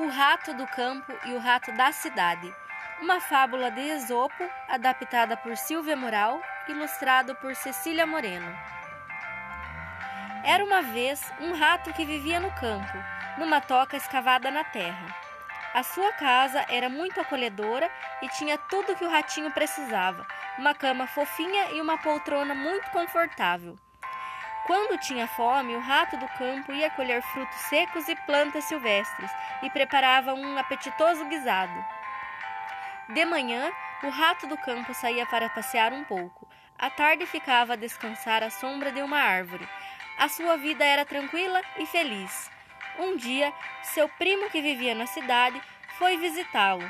O Rato do Campo e o Rato da Cidade. Uma fábula de Esopo, adaptada por Silvia Moral, ilustrado por Cecília Moreno. Era uma vez um rato que vivia no campo, numa toca escavada na terra. A sua casa era muito acolhedora e tinha tudo que o ratinho precisava: uma cama fofinha e uma poltrona muito confortável. Quando tinha fome, o rato do campo ia colher frutos secos e plantas silvestres e preparava um apetitoso guisado. De manhã, o rato do campo saía para passear um pouco. À tarde ficava a descansar à sombra de uma árvore. A sua vida era tranquila e feliz. Um dia, seu primo que vivia na cidade foi visitá-lo.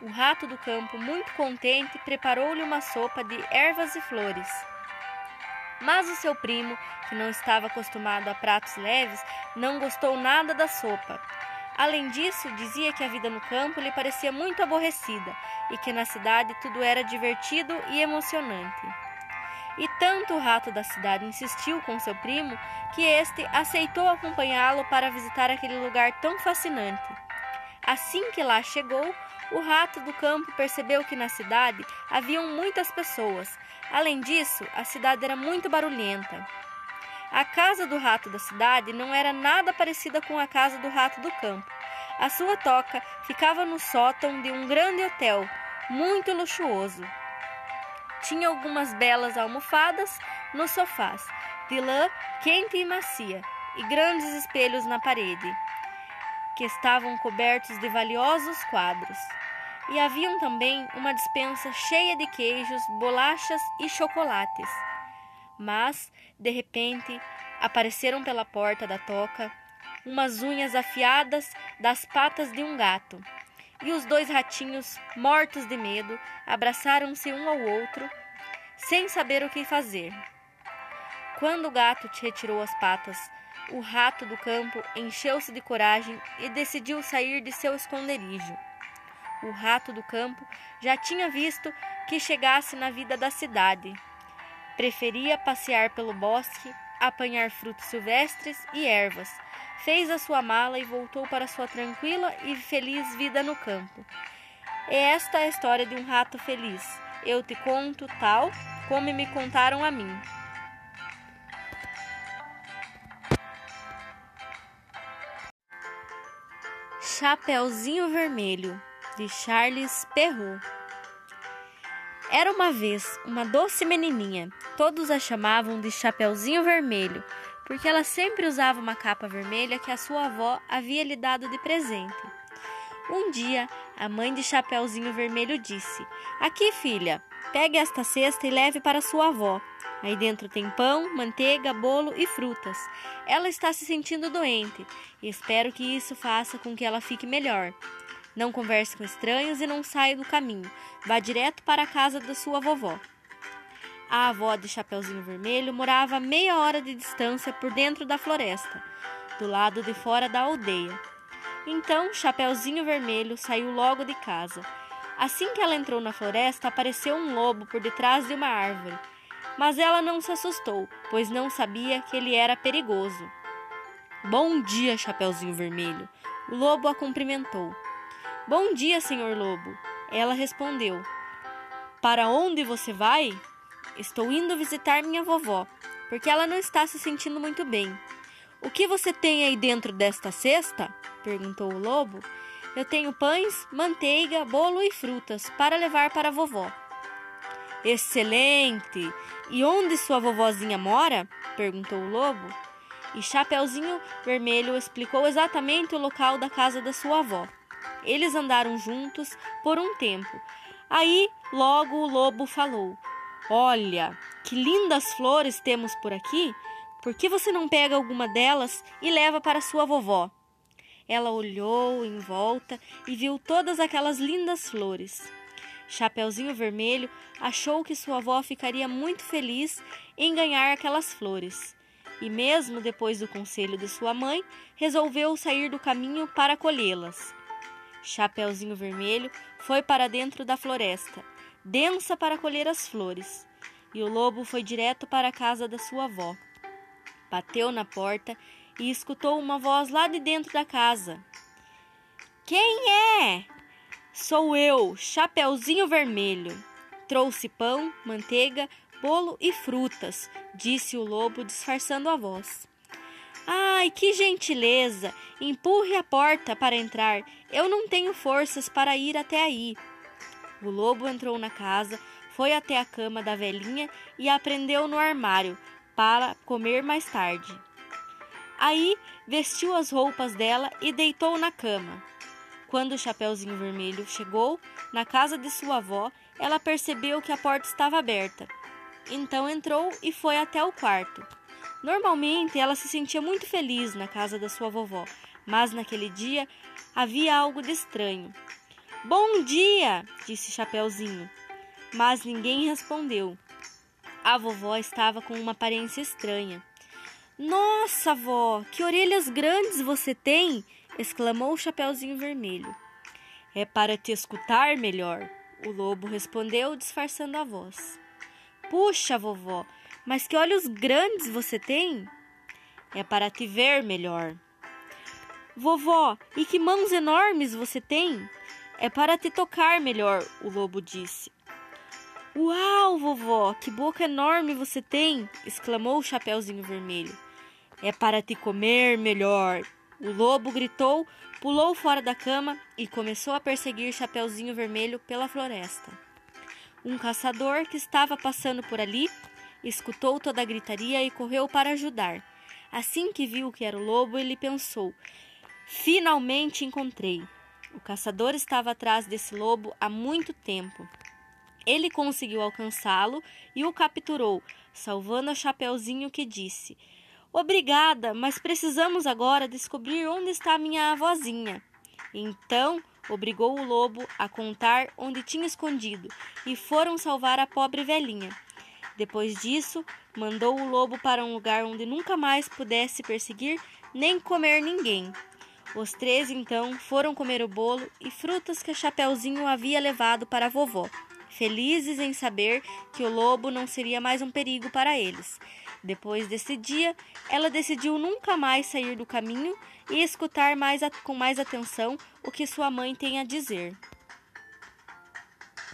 O rato do campo, muito contente, preparou-lhe uma sopa de ervas e flores. Mas o seu primo, que não estava acostumado a pratos leves, não gostou nada da sopa. Além disso, dizia que a vida no campo lhe parecia muito aborrecida e que na cidade tudo era divertido e emocionante. E tanto o rato da cidade insistiu com seu primo que este aceitou acompanhá-lo para visitar aquele lugar tão fascinante. Assim que lá chegou, o rato do campo percebeu que na cidade haviam muitas pessoas. Além disso, a cidade era muito barulhenta. A casa do rato da cidade não era nada parecida com a casa do rato do campo. A sua toca ficava no sótão de um grande hotel, muito luxuoso. Tinha algumas belas almofadas nos sofás, de lã quente e macia, e grandes espelhos na parede, que estavam cobertos de valiosos quadros. E haviam também uma despensa cheia de queijos, bolachas e chocolates. Mas, de repente, apareceram pela porta da toca umas unhas afiadas das patas de um gato. E os dois ratinhos, mortos de medo, abraçaram-se um ao outro, sem saber o que fazer. Quando o gato retirou as patas, o rato do campo encheu-se de coragem e decidiu sair de seu esconderijo. O rato do campo já tinha visto que chegasse na vida da cidade. Preferia passear pelo bosque, apanhar frutos silvestres e ervas. Fez a sua mala e voltou para sua tranquila e feliz vida no campo. E esta é a história de um rato feliz. Eu te conto tal como me contaram a mim. Chapeuzinho Vermelho, de Charles Perrault. Era uma vez uma doce menininha. Todos a chamavam de Chapeuzinho Vermelho, porque ela sempre usava uma capa vermelha que a sua avó havia lhe dado de presente. Um dia, a mãe de Chapeuzinho Vermelho disse: Aqui, filha, pegue esta cesta e leve para sua avó. Aí dentro tem pão, manteiga, bolo e frutas. Ela está se sentindo doente e espero que isso faça com que ela fique melhor. Não converse com estranhos e não saia do caminho. Vá direto para a casa da sua vovó. A avó de Chapeuzinho Vermelho morava a meia hora de distância por dentro da floresta, do lado de fora da aldeia. Então Chapeuzinho Vermelho saiu logo de casa. Assim que ela entrou na floresta, apareceu um lobo por detrás de uma árvore mas ela não se assustou, pois não sabia que ele era perigoso. Bom dia, Chapeuzinho Vermelho. O lobo a cumprimentou. Bom dia, senhor lobo. Ela respondeu: Para onde você vai? Estou indo visitar minha vovó, porque ela não está se sentindo muito bem. O que você tem aí dentro desta cesta? Perguntou o lobo. Eu tenho pães, manteiga, bolo e frutas para levar para a vovó. Excelente! E onde sua vovozinha mora? perguntou o lobo. E Chapeuzinho Vermelho explicou exatamente o local da casa da sua avó. Eles andaram juntos por um tempo. Aí, logo o lobo falou: Olha, que lindas flores temos por aqui. Por que você não pega alguma delas e leva para sua vovó? Ela olhou em volta e viu todas aquelas lindas flores. Chapeuzinho Vermelho achou que sua avó ficaria muito feliz em ganhar aquelas flores. E mesmo depois do conselho de sua mãe, resolveu sair do caminho para colhê-las. Chapeuzinho Vermelho foi para dentro da floresta, densa para colher as flores, e o lobo foi direto para a casa da sua avó. Bateu na porta e escutou uma voz lá de dentro da casa. Quem é? Sou eu, Chapeuzinho Vermelho. Trouxe pão, manteiga, bolo e frutas, disse o lobo, disfarçando a voz. Ai, que gentileza! Empurre a porta para entrar. Eu não tenho forças para ir até aí. O lobo entrou na casa, foi até a cama da velhinha e a prendeu no armário para comer mais tarde. Aí vestiu as roupas dela e deitou na cama. Quando o Chapeuzinho Vermelho chegou na casa de sua avó, ela percebeu que a porta estava aberta. Então entrou e foi até o quarto. Normalmente ela se sentia muito feliz na casa da sua vovó, mas naquele dia havia algo de estranho. Bom dia, disse Chapeuzinho, mas ninguém respondeu. A vovó estava com uma aparência estranha. Nossa, vó, que orelhas grandes você tem! exclamou o Chapeuzinho Vermelho. É para te escutar melhor, o lobo respondeu, disfarçando a voz. Puxa, vovó, mas que olhos grandes você tem! É para te ver melhor. Vovó, e que mãos enormes você tem! É para te tocar melhor, o lobo disse. Uau, vovó, que boca enorme você tem! exclamou o Chapeuzinho Vermelho. É para te comer melhor. O lobo gritou, pulou fora da cama e começou a perseguir Chapeuzinho Vermelho pela floresta. Um caçador que estava passando por ali escutou toda a gritaria e correu para ajudar. Assim que viu que era o lobo, ele pensou: Finalmente encontrei. O caçador estava atrás desse lobo há muito tempo. Ele conseguiu alcançá-lo e o capturou, salvando o Chapeuzinho que disse: Obrigada, mas precisamos agora descobrir onde está minha avózinha. Então obrigou o lobo a contar onde tinha escondido e foram salvar a pobre velhinha. Depois disso, mandou o lobo para um lugar onde nunca mais pudesse perseguir nem comer ninguém. Os três então foram comer o bolo e frutas que Chapeuzinho havia levado para a vovó, felizes em saber que o lobo não seria mais um perigo para eles. Depois desse dia, ela decidiu nunca mais sair do caminho e escutar mais com mais atenção o que sua mãe tem a dizer.